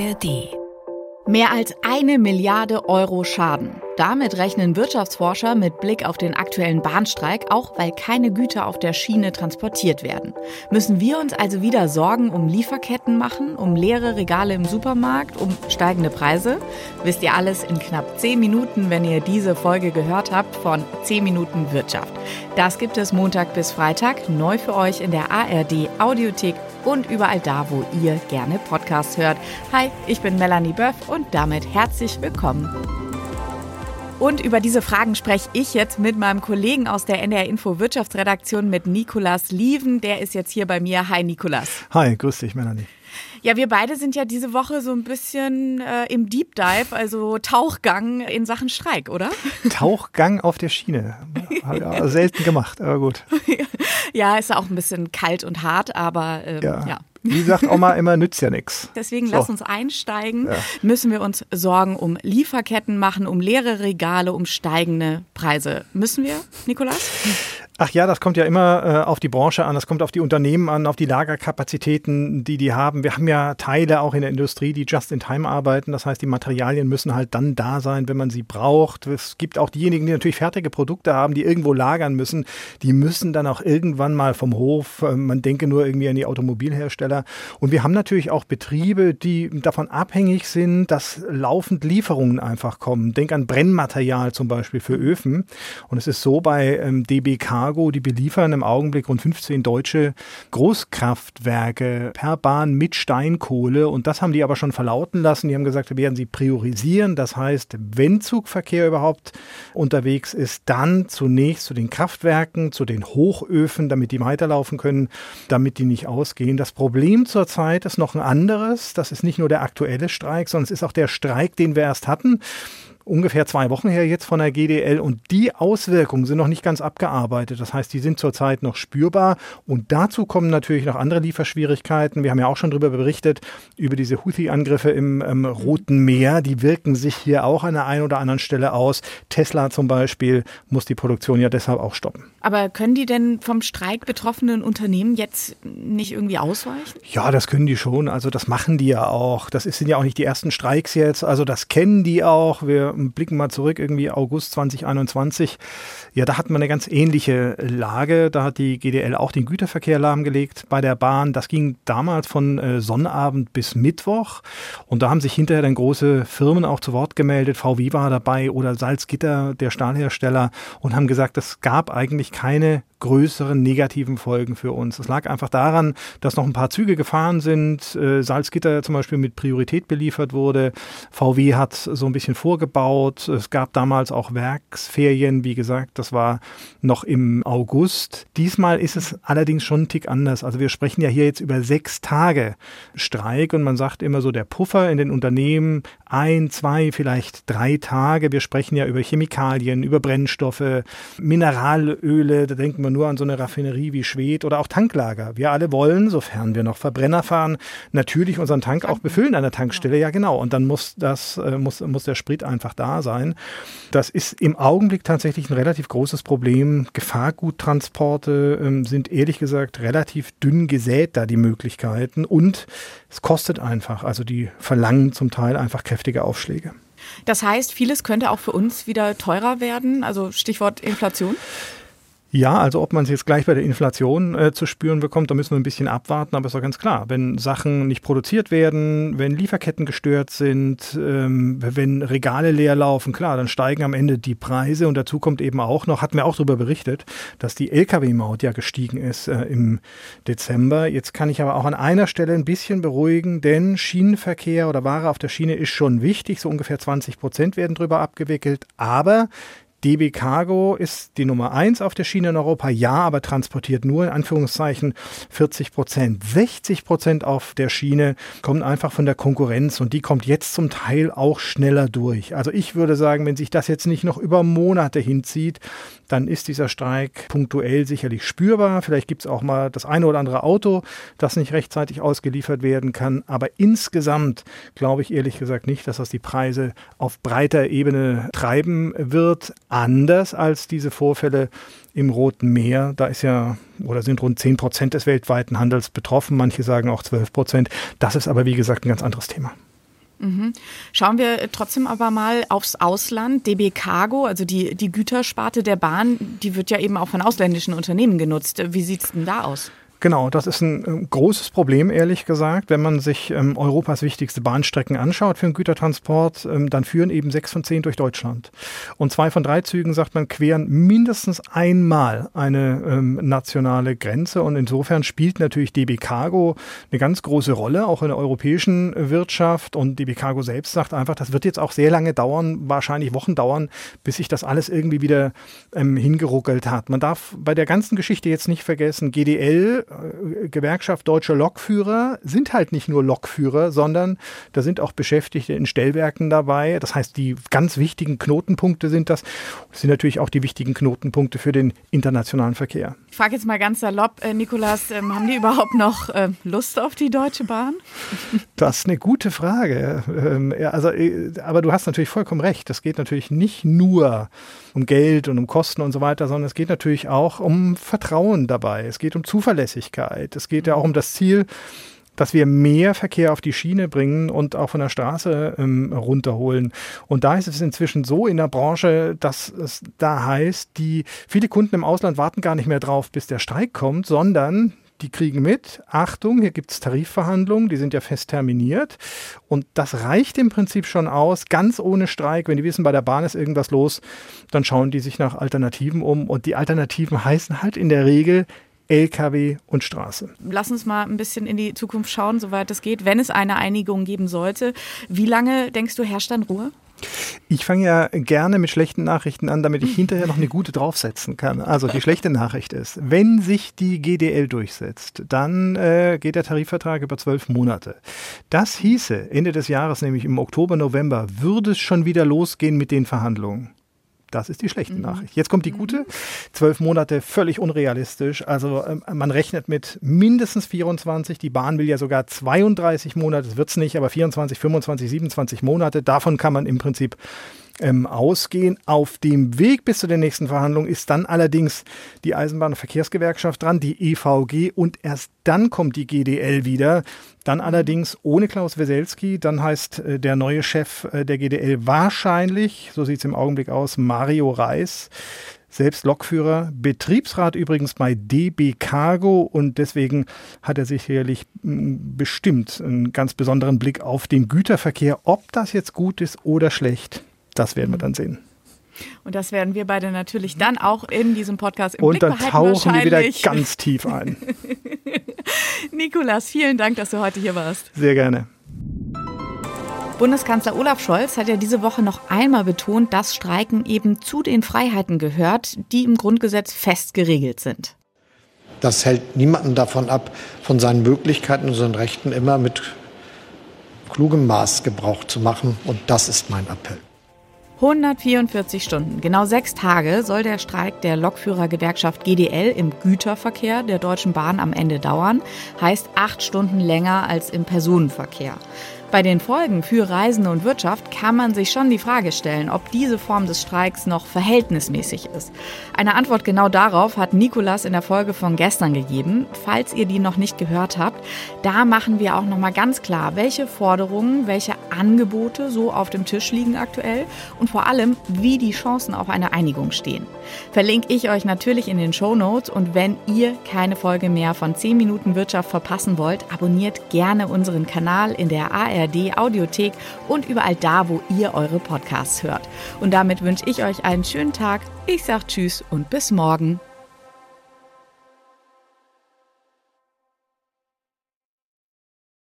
ARD. Mehr als eine Milliarde Euro Schaden. Damit rechnen Wirtschaftsforscher mit Blick auf den aktuellen Bahnstreik, auch weil keine Güter auf der Schiene transportiert werden. Müssen wir uns also wieder Sorgen um Lieferketten machen, um leere Regale im Supermarkt, um steigende Preise? Wisst ihr alles in knapp 10 Minuten, wenn ihr diese Folge gehört habt von 10 Minuten Wirtschaft. Das gibt es Montag bis Freitag neu für euch in der ARD Audiothek und überall da, wo ihr gerne Podcasts hört. Hi, ich bin Melanie Böff und damit herzlich willkommen. Und über diese Fragen spreche ich jetzt mit meinem Kollegen aus der NDR Info Wirtschaftsredaktion mit Nikolas Lieven. Der ist jetzt hier bei mir. Hi Nikolas. Hi, grüß dich Melanie. Ja, wir beide sind ja diese Woche so ein bisschen äh, im Deep Dive, also Tauchgang in Sachen Streik, oder? Tauchgang auf der Schiene. Ja, selten gemacht, aber gut. ja, ist auch ein bisschen kalt und hart, aber ähm, ja. ja. Wie sagt Oma immer, nützt ja nichts. Deswegen so. lass uns einsteigen. Ja. Müssen wir uns Sorgen um Lieferketten machen, um leere Regale, um steigende Preise. Müssen wir, Nikolas? Ach ja, das kommt ja immer äh, auf die Branche an, das kommt auf die Unternehmen an, auf die Lagerkapazitäten, die die haben. Wir haben ja Teile auch in der Industrie, die just in time arbeiten. Das heißt, die Materialien müssen halt dann da sein, wenn man sie braucht. Es gibt auch diejenigen, die natürlich fertige Produkte haben, die irgendwo lagern müssen. Die müssen dann auch irgendwann mal vom Hof. Äh, man denke nur irgendwie an die Automobilhersteller. Und wir haben natürlich auch Betriebe, die davon abhängig sind, dass laufend Lieferungen einfach kommen. Denk an Brennmaterial zum Beispiel für Öfen. Und es ist so bei ähm, DBK Cargo, die beliefern im Augenblick rund 15 deutsche Großkraftwerke per Bahn mit Steinkohle. Und das haben die aber schon verlauten lassen. Die haben gesagt, wir werden sie priorisieren. Das heißt, wenn Zugverkehr überhaupt unterwegs ist, dann zunächst zu den Kraftwerken, zu den Hochöfen, damit die weiterlaufen können, damit die nicht ausgehen. Das Problem zurzeit ist noch ein anderes. Das ist nicht nur der aktuelle Streik, sondern es ist auch der Streik, den wir erst hatten ungefähr zwei Wochen her jetzt von der GDL und die Auswirkungen sind noch nicht ganz abgearbeitet. Das heißt, die sind zurzeit noch spürbar und dazu kommen natürlich noch andere Lieferschwierigkeiten. Wir haben ja auch schon darüber berichtet, über diese Houthi-Angriffe im ähm, Roten Meer. Die wirken sich hier auch an der einen oder anderen Stelle aus. Tesla zum Beispiel muss die Produktion ja deshalb auch stoppen. Aber können die denn vom Streik betroffenen Unternehmen jetzt nicht irgendwie ausweichen? Ja, das können die schon. Also das machen die ja auch. Das sind ja auch nicht die ersten Streiks jetzt. Also das kennen die auch. Wir blicken mal zurück, irgendwie August 2021. Ja, da hatten wir eine ganz ähnliche Lage. Da hat die GDL auch den Güterverkehr lahmgelegt bei der Bahn. Das ging damals von äh, Sonnabend bis Mittwoch. Und da haben sich hinterher dann große Firmen auch zu Wort gemeldet. VW war dabei oder Salzgitter, der Stahlhersteller, und haben gesagt, es gab eigentlich keine größeren negativen Folgen für uns. Es lag einfach daran, dass noch ein paar Züge gefahren sind, äh, Salzgitter zum Beispiel mit Priorität beliefert wurde. VW hat so ein bisschen vorgebaut. Es gab damals auch Werksferien, wie gesagt, das war noch im August. Diesmal ist es allerdings schon ein Tick anders. Also wir sprechen ja hier jetzt über sechs Tage Streik und man sagt immer so, der Puffer in den Unternehmen ein, zwei, vielleicht drei Tage. Wir sprechen ja über Chemikalien, über Brennstoffe, Mineralöle, da denken wir nur an so eine Raffinerie wie Schwed oder auch Tanklager. Wir alle wollen, sofern wir noch Verbrenner fahren, natürlich unseren Tank auch befüllen an der Tankstelle. Ja, genau. Und dann muss das, äh, muss, muss der Sprit einfach da sein. Das ist im Augenblick tatsächlich ein relativ großes Problem. Gefahrguttransporte ähm, sind ehrlich gesagt relativ dünn gesät da die Möglichkeiten und es kostet einfach. Also die verlangen zum Teil einfach kräftige Aufschläge. Das heißt, vieles könnte auch für uns wieder teurer werden, also Stichwort Inflation? Ja, also ob man es jetzt gleich bei der Inflation äh, zu spüren bekommt, da müssen wir ein bisschen abwarten, aber ist doch ganz klar, wenn Sachen nicht produziert werden, wenn Lieferketten gestört sind, ähm, wenn Regale leer laufen, klar, dann steigen am Ende die Preise und dazu kommt eben auch noch, hatten wir auch darüber berichtet, dass die Lkw-Maut ja gestiegen ist äh, im Dezember. Jetzt kann ich aber auch an einer Stelle ein bisschen beruhigen, denn Schienenverkehr oder Ware auf der Schiene ist schon wichtig, so ungefähr 20 Prozent werden drüber abgewickelt, aber DB Cargo ist die Nummer eins auf der Schiene in Europa, ja, aber transportiert nur in Anführungszeichen 40 Prozent. 60 Prozent auf der Schiene kommen einfach von der Konkurrenz und die kommt jetzt zum Teil auch schneller durch. Also ich würde sagen, wenn sich das jetzt nicht noch über Monate hinzieht, dann ist dieser Streik punktuell sicherlich spürbar. Vielleicht gibt es auch mal das eine oder andere Auto, das nicht rechtzeitig ausgeliefert werden kann. Aber insgesamt glaube ich ehrlich gesagt nicht, dass das die Preise auf breiter Ebene treiben wird. Anders als diese Vorfälle im Roten Meer. Da ist ja oder sind rund 10 Prozent des weltweiten Handels betroffen. Manche sagen auch 12 Prozent. Das ist aber wie gesagt ein ganz anderes Thema. Mhm. Schauen wir trotzdem aber mal aufs Ausland. DB Cargo, also die, die Gütersparte der Bahn, die wird ja eben auch von ausländischen Unternehmen genutzt. Wie sieht es denn da aus? Genau, das ist ein äh, großes Problem, ehrlich gesagt. Wenn man sich ähm, Europas wichtigste Bahnstrecken anschaut für den Gütertransport, ähm, dann führen eben sechs von zehn durch Deutschland. Und zwei von drei Zügen, sagt man, queren mindestens einmal eine ähm, nationale Grenze. Und insofern spielt natürlich DB Cargo eine ganz große Rolle, auch in der europäischen Wirtschaft. Und DB Cargo selbst sagt einfach, das wird jetzt auch sehr lange dauern, wahrscheinlich Wochen dauern, bis sich das alles irgendwie wieder ähm, hingeruckelt hat. Man darf bei der ganzen Geschichte jetzt nicht vergessen, GDL, Gewerkschaft Deutsche Lokführer sind halt nicht nur Lokführer, sondern da sind auch Beschäftigte in Stellwerken dabei. Das heißt, die ganz wichtigen Knotenpunkte sind das. Das sind natürlich auch die wichtigen Knotenpunkte für den internationalen Verkehr. Ich frage jetzt mal ganz salopp, äh, Nikolas, ähm, haben die überhaupt noch äh, Lust auf die Deutsche Bahn? Das ist eine gute Frage. Ähm, ja, also, äh, aber du hast natürlich vollkommen recht. Es geht natürlich nicht nur um Geld und um Kosten und so weiter, sondern es geht natürlich auch um Vertrauen dabei. Es geht um Zuverlässigkeit. Es geht ja auch um das Ziel, dass wir mehr Verkehr auf die Schiene bringen und auch von der Straße ähm, runterholen. Und da ist es inzwischen so in der Branche, dass es da heißt, die viele Kunden im Ausland warten gar nicht mehr drauf, bis der Streik kommt, sondern die kriegen mit, Achtung, hier gibt es Tarifverhandlungen, die sind ja fest terminiert. Und das reicht im Prinzip schon aus, ganz ohne Streik. Wenn die wissen, bei der Bahn ist irgendwas los, dann schauen die sich nach Alternativen um. Und die Alternativen heißen halt in der Regel Lkw und Straße. Lass uns mal ein bisschen in die Zukunft schauen, soweit es geht. Wenn es eine Einigung geben sollte, wie lange denkst du, herrscht dann Ruhe? Ich fange ja gerne mit schlechten Nachrichten an, damit ich hinterher noch eine gute draufsetzen kann. Also die schlechte Nachricht ist, wenn sich die GDL durchsetzt, dann äh, geht der Tarifvertrag über zwölf Monate. Das hieße, Ende des Jahres, nämlich im Oktober, November, würde es schon wieder losgehen mit den Verhandlungen. Das ist die schlechte mhm. Nachricht. Jetzt kommt die gute. Mhm. Zwölf Monate völlig unrealistisch. Also ähm, man rechnet mit mindestens 24. Die Bahn will ja sogar 32 Monate. Das wird es nicht, aber 24, 25, 27 Monate. Davon kann man im Prinzip ähm, ausgehen. Auf dem Weg bis zu den nächsten Verhandlungen ist dann allerdings die Eisenbahn- und Verkehrsgewerkschaft dran, die EVG und erst dann kommt die GDL wieder. Dann allerdings ohne Klaus Weselski. Dann heißt äh, der neue Chef äh, der GDL wahrscheinlich, so sieht es im Augenblick aus, Mario Reis selbst Lokführer, Betriebsrat übrigens bei DB Cargo und deswegen hat er sicherlich bestimmt einen ganz besonderen Blick auf den Güterverkehr. Ob das jetzt gut ist oder schlecht, das werden wir dann sehen. Und das werden wir beide natürlich dann auch in diesem Podcast im Und Blick dann tauchen wir wieder ganz tief ein. Nikolas, vielen Dank, dass du heute hier warst. Sehr gerne. Bundeskanzler Olaf Scholz hat ja diese Woche noch einmal betont, dass Streiken eben zu den Freiheiten gehört, die im Grundgesetz fest geregelt sind. Das hält niemanden davon ab, von seinen Möglichkeiten und seinen Rechten immer mit klugem Maß Gebrauch zu machen. Und das ist mein Appell. 144 Stunden, genau sechs Tage, soll der Streik der Lokführergewerkschaft GDL im Güterverkehr der Deutschen Bahn am Ende dauern. Heißt acht Stunden länger als im Personenverkehr. Bei den Folgen für Reisende und Wirtschaft kann man sich schon die Frage stellen, ob diese Form des Streiks noch verhältnismäßig ist. Eine Antwort genau darauf hat Nikolas in der Folge von gestern gegeben. Falls ihr die noch nicht gehört habt, da machen wir auch noch mal ganz klar, welche Forderungen, welche Angebote so auf dem Tisch liegen aktuell und vor allem, wie die Chancen auf eine Einigung stehen. Verlinke ich euch natürlich in den Show Notes und wenn ihr keine Folge mehr von 10 Minuten Wirtschaft verpassen wollt, abonniert gerne unseren Kanal in der AR ARD Audiothek und überall da, wo ihr eure Podcasts hört. Und damit wünsche ich euch einen schönen Tag. Ich sage Tschüss und bis morgen.